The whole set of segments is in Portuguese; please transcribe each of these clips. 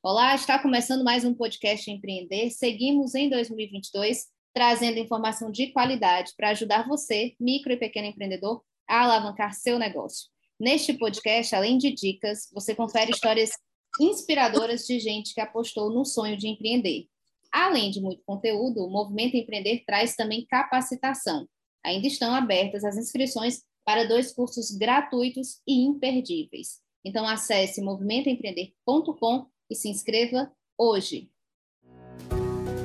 Olá, está começando mais um podcast Empreender. Seguimos em 2022 trazendo informação de qualidade para ajudar você, micro e pequeno empreendedor, a alavancar seu negócio. Neste podcast, além de dicas, você confere histórias inspiradoras de gente que apostou no sonho de empreender. Além de muito conteúdo, o Movimento Empreender traz também capacitação. Ainda estão abertas as inscrições para dois cursos gratuitos e imperdíveis. Então acesse movimentoempreender.com e se inscreva hoje.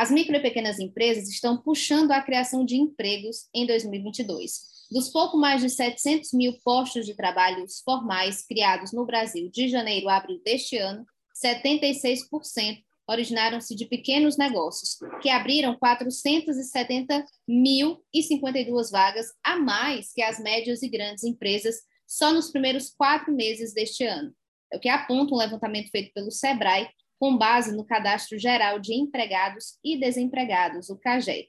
As micro e pequenas empresas estão puxando a criação de empregos em 2022. Dos pouco mais de 700 mil postos de trabalho formais criados no Brasil de janeiro a abril deste ano, 76% originaram-se de pequenos negócios, que abriram 470.052 vagas a mais que as médias e grandes empresas só nos primeiros quatro meses deste ano. É o que aponta um levantamento feito pelo SEBRAE com base no Cadastro Geral de Empregados e Desempregados, o CAGED.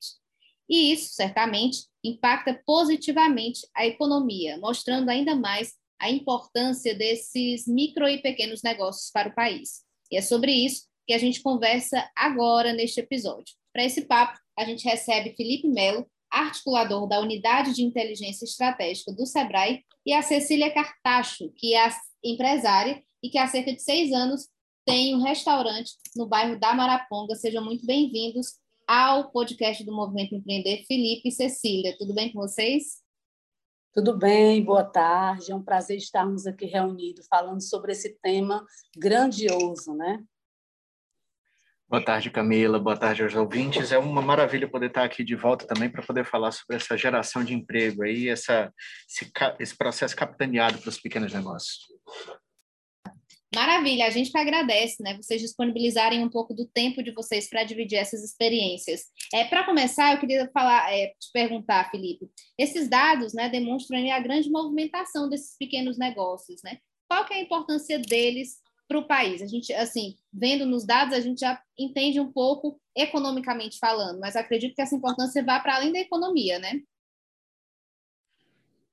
E isso, certamente, impacta positivamente a economia, mostrando ainda mais a importância desses micro e pequenos negócios para o país. E é sobre isso que a gente conversa agora neste episódio. Para esse papo, a gente recebe Felipe Melo, articulador da Unidade de Inteligência Estratégica do SEBRAE, e a Cecília Cartacho, que é empresária e que há cerca de seis anos tem um restaurante no bairro da Maraponga. Sejam muito bem-vindos ao podcast do Movimento Empreender, Felipe e Cecília. Tudo bem com vocês? Tudo bem, boa tarde. É um prazer estarmos aqui reunidos falando sobre esse tema grandioso, né? Boa tarde, Camila. Boa tarde aos ouvintes. É uma maravilha poder estar aqui de volta também para poder falar sobre essa geração de emprego aí, essa, esse, esse processo capitaneado para os pequenos negócios. Maravilha, a gente que agradece, né? Vocês disponibilizarem um pouco do tempo de vocês para dividir essas experiências. É, para começar, eu queria falar, é, te perguntar, Felipe, esses dados, né, demonstram a grande movimentação desses pequenos negócios, né? Qual que é a importância deles para o país? A gente, assim, vendo nos dados, a gente já entende um pouco economicamente falando, mas acredito que essa importância vá para além da economia, né?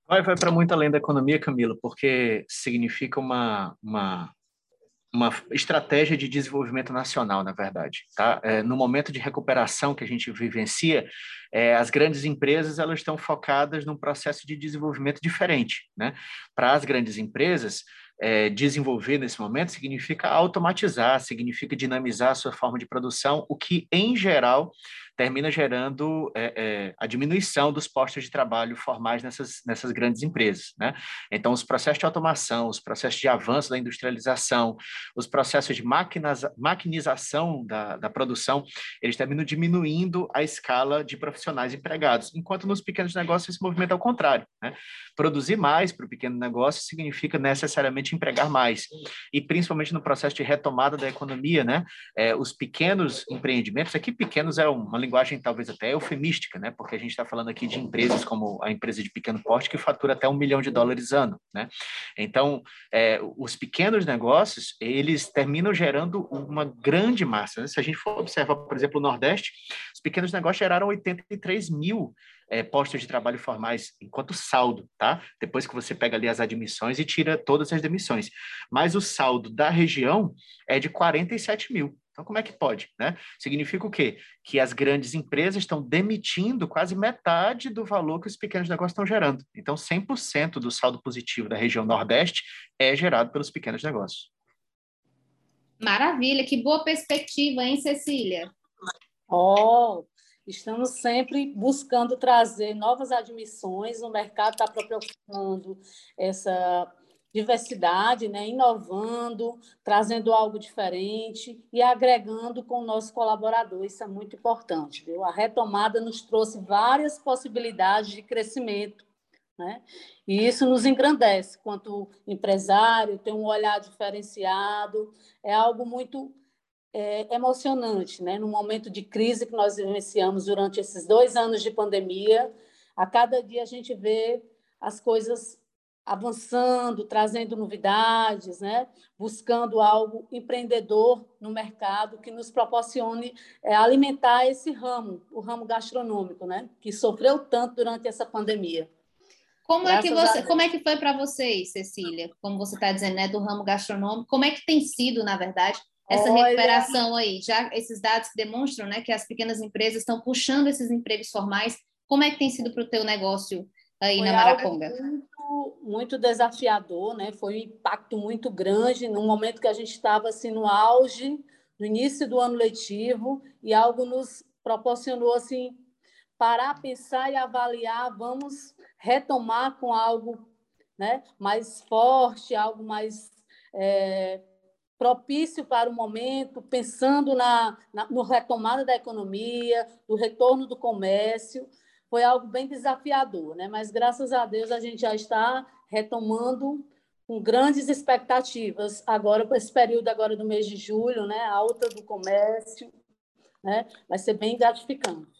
Vai, vai para muito além da economia, Camila, porque significa uma, uma uma estratégia de desenvolvimento nacional, na verdade. Tá? É, no momento de recuperação que a gente vivencia, é, as grandes empresas elas estão focadas num processo de desenvolvimento diferente. Né? Para as grandes empresas, é, desenvolver nesse momento significa automatizar, significa dinamizar a sua forma de produção, o que, em geral, termina gerando é, é, a diminuição dos postos de trabalho formais nessas, nessas grandes empresas. Né? Então, os processos de automação, os processos de avanço da industrialização, os processos de maquinização da, da produção, eles terminam diminuindo a escala de profissionais empregados, enquanto nos pequenos negócios esse movimento é o contrário. Né? Produzir mais para o pequeno negócio significa necessariamente empregar mais, e principalmente no processo de retomada da economia, né? É, os pequenos empreendimentos, aqui pequenos é uma linguagem talvez até eufemística, né? Porque a gente está falando aqui de empresas como a empresa de pequeno porte que fatura até um milhão de dólares ano, né? Então, é, os pequenos negócios, eles terminam gerando uma grande massa. Né? Se a gente for observar, por exemplo, o Nordeste, os pequenos negócios geraram 83 mil é, postos de trabalho formais enquanto saldo, tá? Depois que você pega ali as admissões e tira todas as demissões. Mas o saldo da região é de 47 mil. Então, como é que pode? Né? Significa o quê? Que as grandes empresas estão demitindo quase metade do valor que os pequenos negócios estão gerando. Então, 100% do saldo positivo da região Nordeste é gerado pelos pequenos negócios. Maravilha, que boa perspectiva, hein, Cecília? Oh, estamos sempre buscando trazer novas admissões, o mercado está procurando essa diversidade, né? inovando, trazendo algo diferente e agregando com o nosso colaborador. Isso é muito importante. Viu? A retomada nos trouxe várias possibilidades de crescimento. Né? E isso nos engrandece quanto empresário, tem um olhar diferenciado, é algo muito é, emocionante, né? No momento de crise que nós vivenciamos durante esses dois anos de pandemia, a cada dia a gente vê as coisas avançando, trazendo novidades, né? buscando algo empreendedor no mercado que nos proporcione é, alimentar esse ramo, o ramo gastronômico, né? que sofreu tanto durante essa pandemia. Como é, que você, como é que foi para vocês, Cecília? Como você está dizendo, né, do ramo gastronômico, como é que tem sido, na verdade, essa Olha... recuperação aí? Já esses dados que demonstram né, que as pequenas empresas estão puxando esses empregos formais, como é que tem sido para o teu negócio aí foi na Maraconga? Muito, muito desafiador, né? Foi um impacto muito grande no momento que a gente estava assim no auge, no início do ano letivo, e algo nos proporcionou assim parar, pensar e avaliar, vamos retomar com algo né, mais forte, algo mais é, propício para o momento, pensando na, na no retomada da economia, do retorno do comércio. Foi algo bem desafiador, né? mas graças a Deus a gente já está retomando com grandes expectativas agora para esse período agora do mês de julho, né? alta do comércio, né? vai ser bem gratificante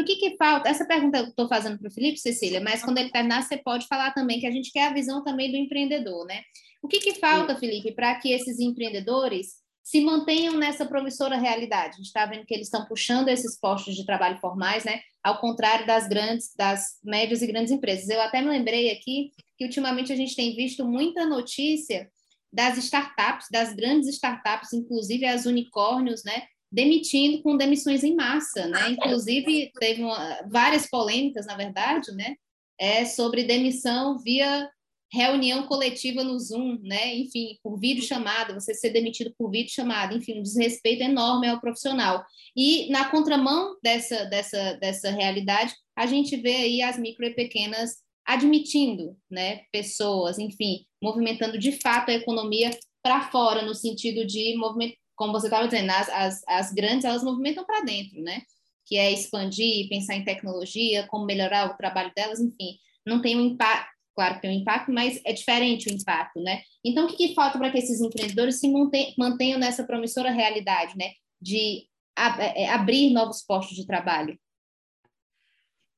o que, que falta? Essa pergunta eu estou fazendo para o Felipe, Cecília, mas quando ele terminar, você pode falar também, que a gente quer a visão também do empreendedor, né? O que, que falta, Felipe, para que esses empreendedores se mantenham nessa promissora realidade? A gente está vendo que eles estão puxando esses postos de trabalho formais, né? Ao contrário das grandes, das médias e grandes empresas. Eu até me lembrei aqui que ultimamente a gente tem visto muita notícia das startups, das grandes startups, inclusive as unicórnios, né? demitindo com demissões em massa, né? Inclusive teve uma, várias polêmicas, na verdade, né? É sobre demissão via reunião coletiva no Zoom, né? Enfim, por vídeo chamada, você ser demitido por vídeo chamada, enfim, um desrespeito enorme ao profissional. E na contramão dessa dessa dessa realidade, a gente vê aí as micro e pequenas admitindo, né, pessoas, enfim, movimentando de fato a economia para fora no sentido de movimento como você estava dizendo, as, as, as grandes, elas movimentam para dentro, né? Que é expandir, pensar em tecnologia, como melhorar o trabalho delas, enfim. Não tem um impacto, claro que tem um impacto, mas é diferente o impacto, né? Então, o que, que falta para que esses empreendedores se mantenham nessa promissora realidade, né? De é, é, abrir novos postos de trabalho?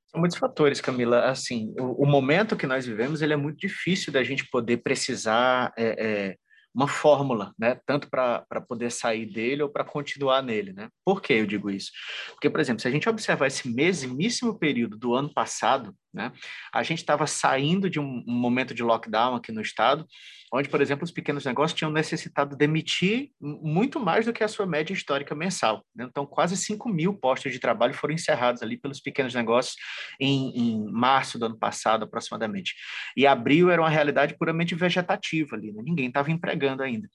São muitos fatores, Camila. Assim, o, o, momento que nós vivemos, ele é muito difícil da gente poder precisar é, é, uma fórmula, né? Tanto para poder sair dele ou para continuar nele, né? Por que eu digo isso? Porque, por exemplo, se a gente observar esse mesmíssimo período do ano passado, né? A gente estava saindo de um, momento de lockdown aqui no estado, onde, por exemplo, os pequenos negócios tinham necessitado demitir muito mais do que a sua média histórica mensal. Né? Então, quase 5 mil postos de trabalho foram encerrados ali pelos pequenos negócios em, em, março do ano passado, aproximadamente. E abril era uma realidade puramente vegetativa ali, né? ninguém estava empregando ainda.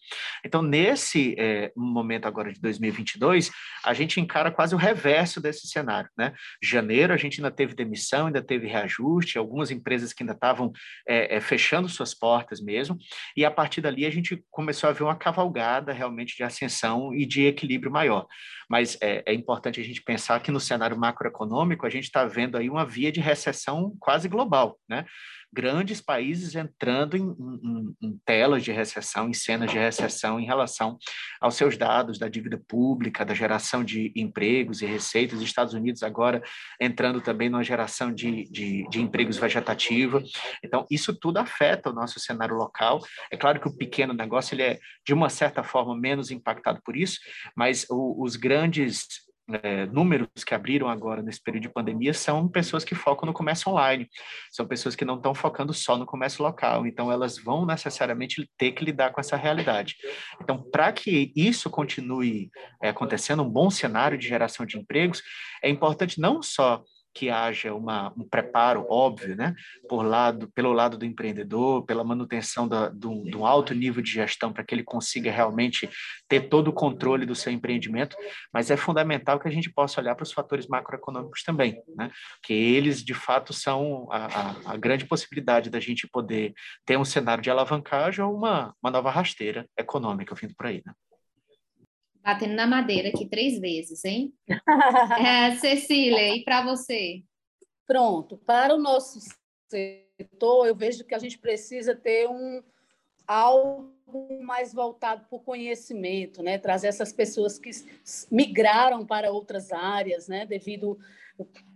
Então, nesse é, momento agora de 2022, a gente encara quase o reverso desse cenário. Né? Janeiro, a gente ainda teve demissão, ainda teve reajuste reajuste, algumas empresas que ainda estavam é, é, fechando suas portas mesmo, e a partir dali a gente começou a ver uma cavalgada realmente de ascensão e de equilíbrio maior. Mas é, é importante a gente pensar que no cenário macroeconômico a gente está vendo aí uma via de recessão quase global, né? Grandes países entrando em, em, em, telas de recessão, em cenas de recessão em relação aos seus dados da dívida pública, da geração de empregos e receitas. Os Estados Unidos agora entrando também numa geração de, de, de empregos vegetativa. Então, isso tudo afeta o nosso cenário local. É claro que o pequeno negócio ele é, de uma certa forma, menos impactado por isso, mas o, os grandes é, números que abriram agora nesse período de pandemia são pessoas que focam no comércio online, são pessoas que não estão focando só no comércio local, então elas vão necessariamente ter que lidar com essa realidade. Então, para que isso continue é, acontecendo, um bom cenário de geração de empregos, é importante não só que haja uma, um preparo óbvio, né, por lado, pelo lado do empreendedor, pela manutenção da, do, do alto nível de gestão para que ele consiga realmente ter todo o controle do seu empreendimento, mas é fundamental que a gente possa olhar para os fatores macroeconômicos também, né, que eles de fato são a, a, a grande possibilidade da gente poder ter um cenário de alavancagem ou uma, uma nova rasteira econômica vindo por aí, né. Batendo na madeira aqui três vezes, hein? é, Cecília, e para você? Pronto. Para o nosso setor, eu vejo que a gente precisa ter um algo mais voltado para o conhecimento, né? trazer essas pessoas que migraram para outras áreas, né? devido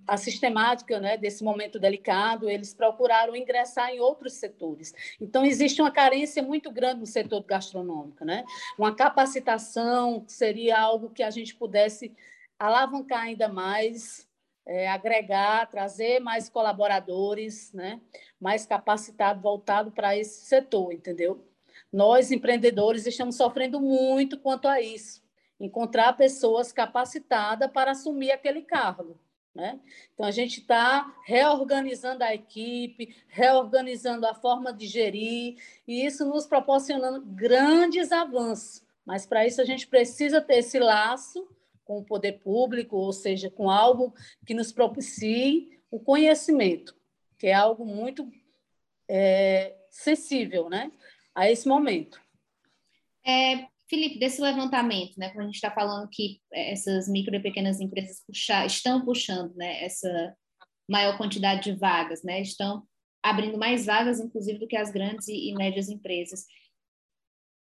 à sistemática né? desse momento delicado, eles procuraram ingressar em outros setores. Então, existe uma carência muito grande no setor gastronômico. Né? Uma capacitação seria algo que a gente pudesse alavancar ainda mais, é, agregar, trazer mais colaboradores, né? mais capacitados, voltado para esse setor, entendeu? Nós, empreendedores, estamos sofrendo muito quanto a isso. Encontrar pessoas capacitadas para assumir aquele cargo. Né? Então, a gente está reorganizando a equipe, reorganizando a forma de gerir, e isso nos proporcionando grandes avanços. Mas, para isso, a gente precisa ter esse laço com o poder público, ou seja, com algo que nos propicie o conhecimento, que é algo muito é, sensível né, a esse momento. É, Felipe, desse levantamento, né, quando a gente está falando que essas micro e pequenas empresas puxar, estão puxando né, essa maior quantidade de vagas, né, estão abrindo mais vagas, inclusive, do que as grandes e, médias empresas.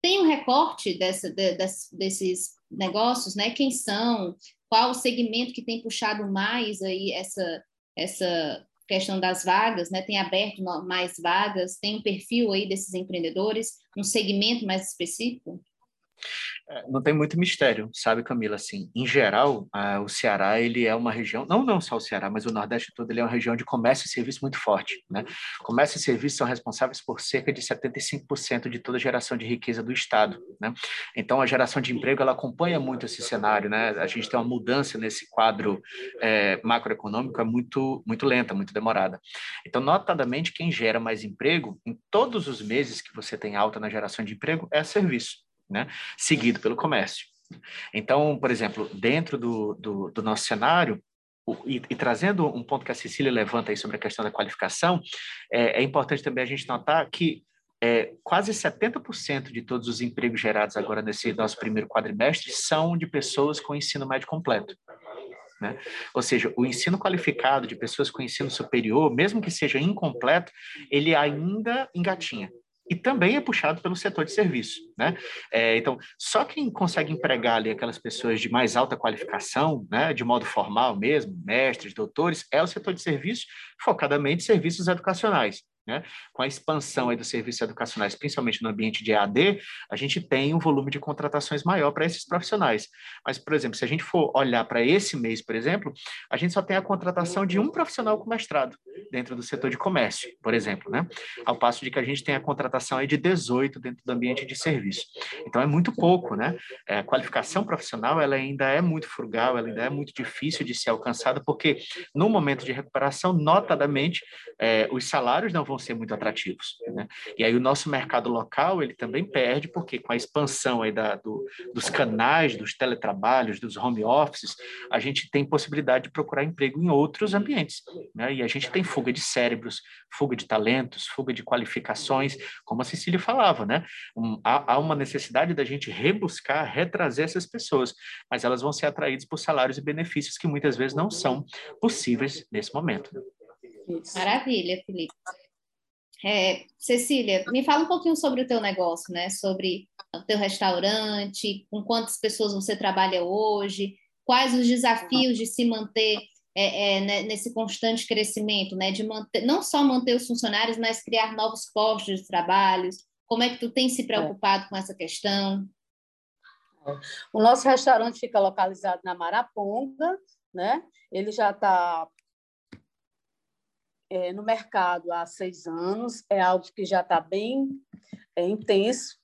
Tem um recorte dessa, de, desses negócios, né? Quem são? Qual o segmento que tem puxado mais aí essa, essa questão das vagas, né? Tem aberto mais vagas? Tem um perfil aí desses empreendedores? Um segmento mais específico? É, não tem muito mistério, sabe, Camila? Assim, em geral, o Ceará ele é uma região, não não só o Ceará, mas o Nordeste todo ele é uma região de comércio e serviço muito forte, né? Comércio e serviço são responsáveis por cerca de 75% de toda a geração de riqueza do estado, né? Então a geração de emprego ela acompanha muito esse cenário, né? A gente tem uma mudança nesse quadro é, macroeconômico é muito muito lenta, muito demorada. Então, notadamente, quem gera mais emprego em todos os meses que você tem alta na geração de emprego é serviço né? seguido pelo comércio. Então, por exemplo, dentro do, do, do nosso cenário, e, e, trazendo um ponto que a Cecília levanta aí sobre a questão da qualificação, é, é importante também a gente notar que é, quase 70% de todos os empregos gerados agora nesse nosso primeiro quadrimestre são de pessoas com ensino médio completo. Né? Ou seja, o ensino qualificado de pessoas com ensino superior, mesmo que seja incompleto, ele ainda engatinha e também é puxado pelo setor de serviço, né? É, então, só quem consegue empregar ali aquelas pessoas de mais alta qualificação, né, de modo formal mesmo, mestres, doutores, é o setor de serviço, focadamente serviços educacionais. Né? Com a expansão dos serviços educacionais, principalmente no ambiente de EAD, a gente tem um volume de contratações maior para esses profissionais. Mas, por exemplo, se a gente for olhar para esse mês, por exemplo, a gente só tem a contratação de um profissional com mestrado dentro do setor de comércio, por exemplo, né? Ao passo de que a gente tem a contratação de 18 dentro do ambiente de serviço. Então é muito pouco, né? É, a qualificação profissional ela ainda é muito frugal, ela ainda é muito difícil de ser alcançada, porque no momento de recuperação, notadamente, é, os salários não vão ser muito atrativos, né? E aí o nosso mercado local ele também perde, porque com a expansão aí da, do, dos canais, dos teletrabalhos, dos home offices, a gente tem possibilidade de procurar emprego em outros ambientes, né? E a gente tem fuga de cérebros, fuga de talentos, fuga de qualificações, como a Cecília falava, né? Um, há, há, uma necessidade da gente rebuscar, retrazer essas pessoas, mas elas vão ser atraídas por salários e benefícios que muitas vezes não são possíveis nesse momento. Maravilha, Felipe. É, Cecília, me fala um pouquinho sobre o teu negócio, né? Sobre o teu restaurante, com quantas pessoas você trabalha hoje, quais os desafios de se manter é, é, né, nesse constante crescimento, né? De manter, não só manter os funcionários, mas criar novos postos de trabalho. Como é que tu tem se é. preocupado com essa questão? O nosso restaurante fica localizado na Maraponga, né? Ele já está é, no mercado há seis anos, é algo que já está bem é, intenso.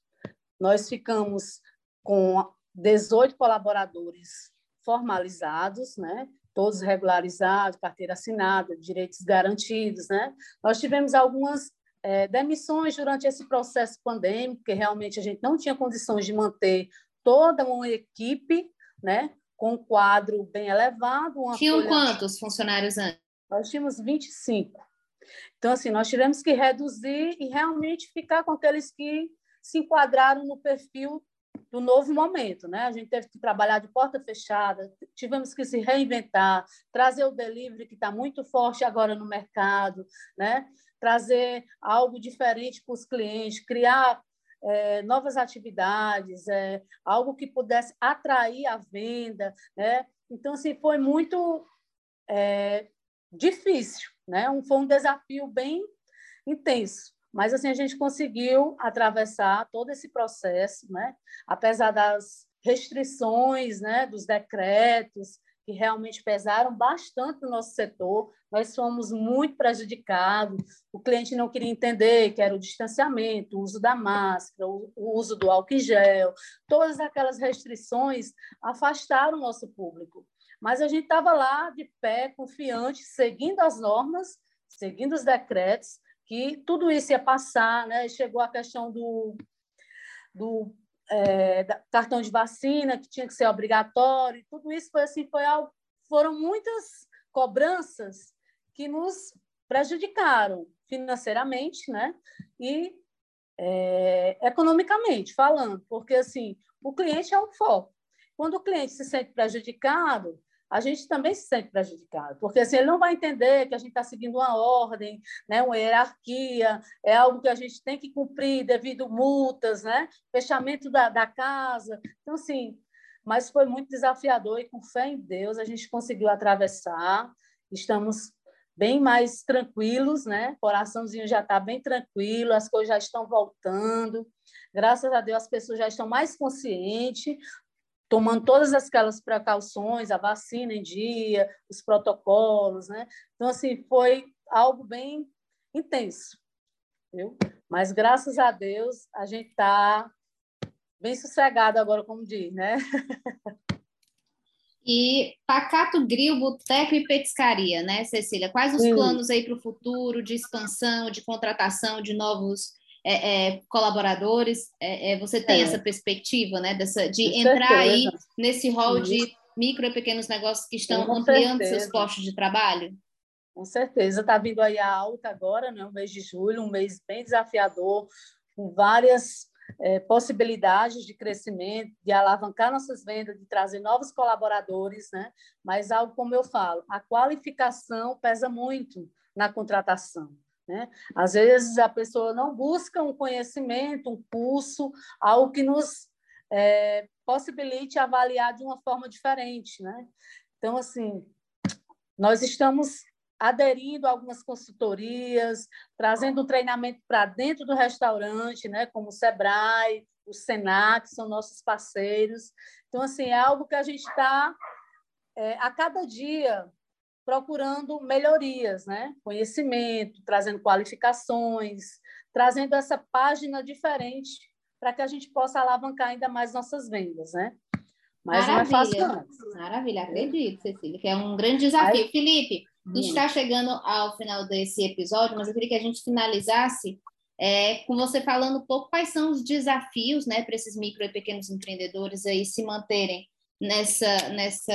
Nós ficamos com 18 colaboradores formalizados, né? todos regularizados, carteira assinada, direitos garantidos, né? Nós tivemos algumas é, demissões durante esse processo pandêmico, que realmente a gente não tinha condições de manter toda uma equipe, né? Com um quadro bem elevado. Tinham folha... quantos funcionários antes? Nós tínhamos 25. Então, assim, nós tivemos que reduzir e realmente ficar com aqueles que se enquadraram no perfil do novo momento, né? A gente teve que trabalhar de porta fechada, tivemos que se reinventar, trazer o delivery que está muito forte agora no mercado, né? Trazer algo diferente para os clientes, criar é, novas atividades, é, algo que pudesse atrair a venda, né? Então, assim, foi muito é, difícil, né? Um, foi um desafio bem intenso, mas assim a gente conseguiu atravessar todo esse processo, né? Apesar das restrições, né? Dos decretos que realmente pesaram bastante no nosso setor, nós fomos muito prejudicados. O cliente não queria entender que era o distanciamento, o uso da máscara, o uso do álcool em gel, todas aquelas restrições afastaram o nosso público. Mas a gente estava lá de pé, confiante, seguindo as normas, seguindo os decretos, que tudo isso ia passar, né? Chegou a questão do, do é, cartão de vacina, que tinha que ser obrigatório, tudo isso foi assim, foi algo, foram muitas cobranças que nos prejudicaram financeiramente, né? E é, economicamente falando, porque assim o cliente é o foco. Quando o cliente se sente prejudicado, a gente também se sente prejudicado, porque assim, ele não vai entender que a gente está seguindo uma ordem, né, uma hierarquia, é algo que a gente tem que cumprir devido multas, né, fechamento da, da casa. Então, assim, mas foi muito desafiador e com fé em Deus a gente conseguiu atravessar, estamos bem mais tranquilos, né? Coraçãozinho já está bem tranquilo, as coisas já estão voltando. Graças a Deus as pessoas já estão mais conscientes, tomando todas aquelas precauções, a vacina em dia, os protocolos, né? Então, assim, foi algo bem intenso, viu? Mas, graças a Deus, a gente está bem sossegado agora, como diz, né? E Pacato Grill, Boteco e Petiscaria, né, Cecília? Quais os Sim. planos aí para o futuro de expansão, de contratação de novos é, é, colaboradores, é, é você tem é. essa perspectiva, né, dessa, de entrar certeza. aí nesse rol de micro e pequenos negócios que estão Com ampliando certeza. seus postos de trabalho? Com certeza, está vindo aí a alta agora, né, o mês de julho, um mês bem desafiador, com várias é, possibilidades de crescimento, de alavancar nossas vendas, de trazer novos colaboradores, né? Mas algo como eu falo, a qualificação pesa muito na contratação. Né? Às vezes a pessoa não busca um conhecimento, um curso, algo que nos é, possibilite avaliar de uma forma diferente. Né? Então, assim, nós estamos aderindo a algumas consultorias, trazendo um treinamento para dentro do restaurante, né? como o Sebrae, o Senac, são nossos parceiros. Então, assim, é algo que a gente está, é, a cada dia, procurando melhorias, né? conhecimento, trazendo qualificações, trazendo essa página diferente para que a gente possa alavancar ainda mais nossas vendas. Né? Mas Maravilha. não é fácil antes. Maravilha, acredito, Cecília, que é um grande desafio. Aí, Felipe, a gente está chegando ao final desse episódio, mas eu queria que a gente finalizasse é, com você falando um pouco quais são os desafios né, para esses micro e pequenos empreendedores aí se manterem nessa, nessa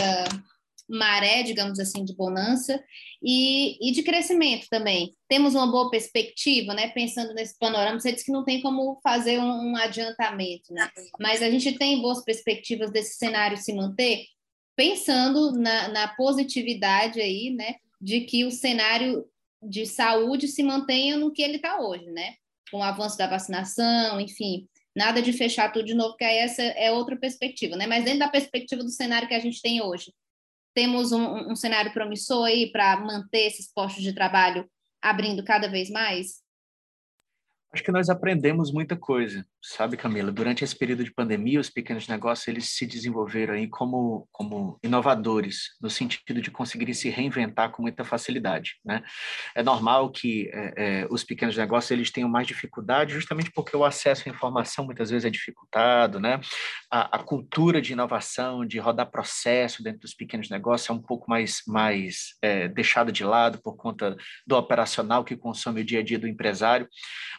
maré, digamos assim, de bonança e, e de crescimento também. Temos uma boa perspectiva, né? Pensando nesse panorama, você disse que não tem como fazer um, um adiantamento, né? Mas a gente tem boas perspectivas desse cenário se manter, pensando na, na positividade aí, né? De que o cenário de saúde se mantenha no que ele está hoje, né? Com o avanço da vacinação, enfim, nada de fechar tudo de novo, que essa é outra perspectiva, né? Mas dentro da perspectiva do cenário que a gente tem hoje, temos um, um cenário promissor aí para manter esses postos de trabalho abrindo cada vez mais? Acho que nós aprendemos muita coisa, sabe, Camila? Durante esse período de pandemia, os pequenos negócios eles se desenvolveram aí como, como inovadores, no sentido de conseguirem se reinventar com muita facilidade, né? É normal que é, é, os pequenos negócios eles tenham mais dificuldade, justamente porque o acesso à informação muitas vezes é dificultado, né? A, a cultura de inovação, de rodar processo dentro dos pequenos negócios é um pouco mais, mais é, deixada de lado por conta do operacional que consome o dia a dia do empresário,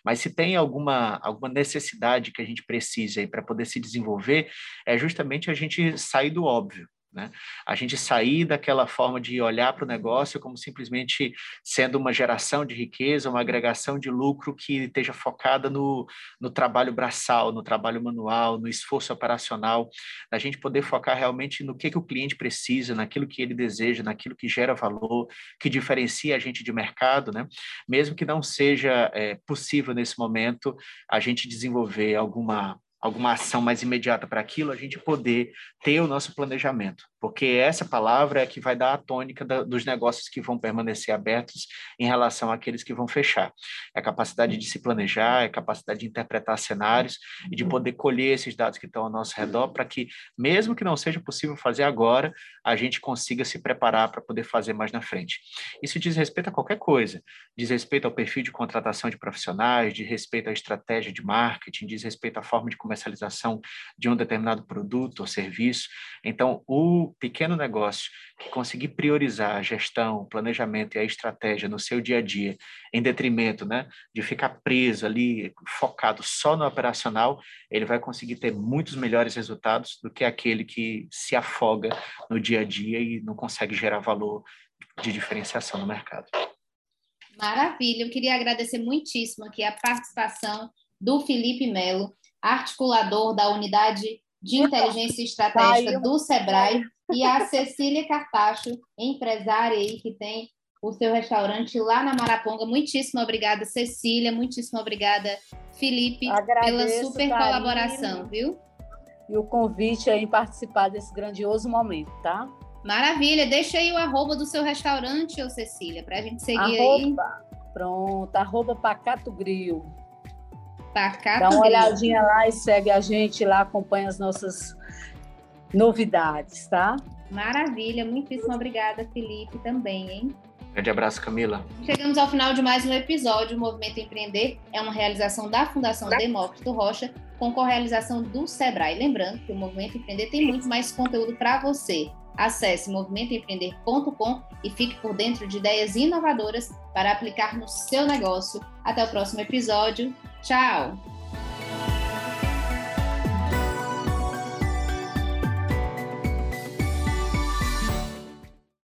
mas se tem alguma, alguma necessidade que a gente precisa para poder se desenvolver, é justamente a gente sair do óbvio. Né? A gente sair daquela forma de olhar para o negócio como simplesmente sendo uma geração de riqueza, uma agregação de lucro que esteja focada no, no trabalho braçal, no trabalho manual, no esforço operacional, a gente poder focar realmente no que, que o cliente precisa, naquilo que ele deseja, naquilo que gera valor, que diferencia a gente de mercado, né? mesmo que não seja é, possível nesse momento a gente desenvolver alguma alguma ação mais imediata para aquilo, a gente poder ter o nosso planejamento porque essa palavra é que vai dar a tônica da, dos negócios que vão permanecer abertos em relação àqueles que vão fechar. É a capacidade de se planejar, é a capacidade de interpretar cenários e de poder colher esses dados que estão ao nosso redor para que, mesmo que não seja possível fazer agora, a gente consiga se preparar para poder fazer mais na frente. Isso diz respeito a qualquer coisa, diz respeito ao perfil de contratação de profissionais, diz respeito à estratégia de marketing, diz respeito à forma de comercialização de um determinado produto ou serviço. Então, o pequeno negócio que conseguir priorizar a gestão, o planejamento e a estratégia no seu dia a dia, em detrimento né, de ficar preso ali, focado só no operacional, ele vai conseguir ter muitos melhores resultados do que aquele que se afoga no dia a dia e não consegue gerar valor de diferenciação no mercado. Maravilha, eu queria agradecer muitíssimo aqui a participação do Felipe Melo, articulador da unidade de inteligência estratégica do Sebrae, e a Cecília Cartacho, empresária aí que tem o seu restaurante lá na Maraponga. Muitíssimo obrigada, Cecília. Muitíssimo obrigada, Felipe, Agradeço, pela super colaboração, viu? E o convite aí em participar desse grandioso momento, tá? Maravilha. Deixa aí o arroba do seu restaurante, ô Cecília, para a gente seguir arroba, aí. Pronto, arroba Pacato Grill. Pacato Dá uma olhadinha lá e segue a gente lá, acompanha as nossas novidades, tá? Maravilha, muitíssimo obrigada, Felipe, também, hein? Grande abraço, Camila. Chegamos ao final de mais um episódio. O Movimento Empreender é uma realização da Fundação Demócrito Rocha, com correalização do Sebrae. Lembrando que o Movimento Empreender tem muito mais conteúdo para você. Acesse movimentoempreender.com e fique por dentro de ideias inovadoras para aplicar no seu negócio. Até o próximo episódio. Tchau!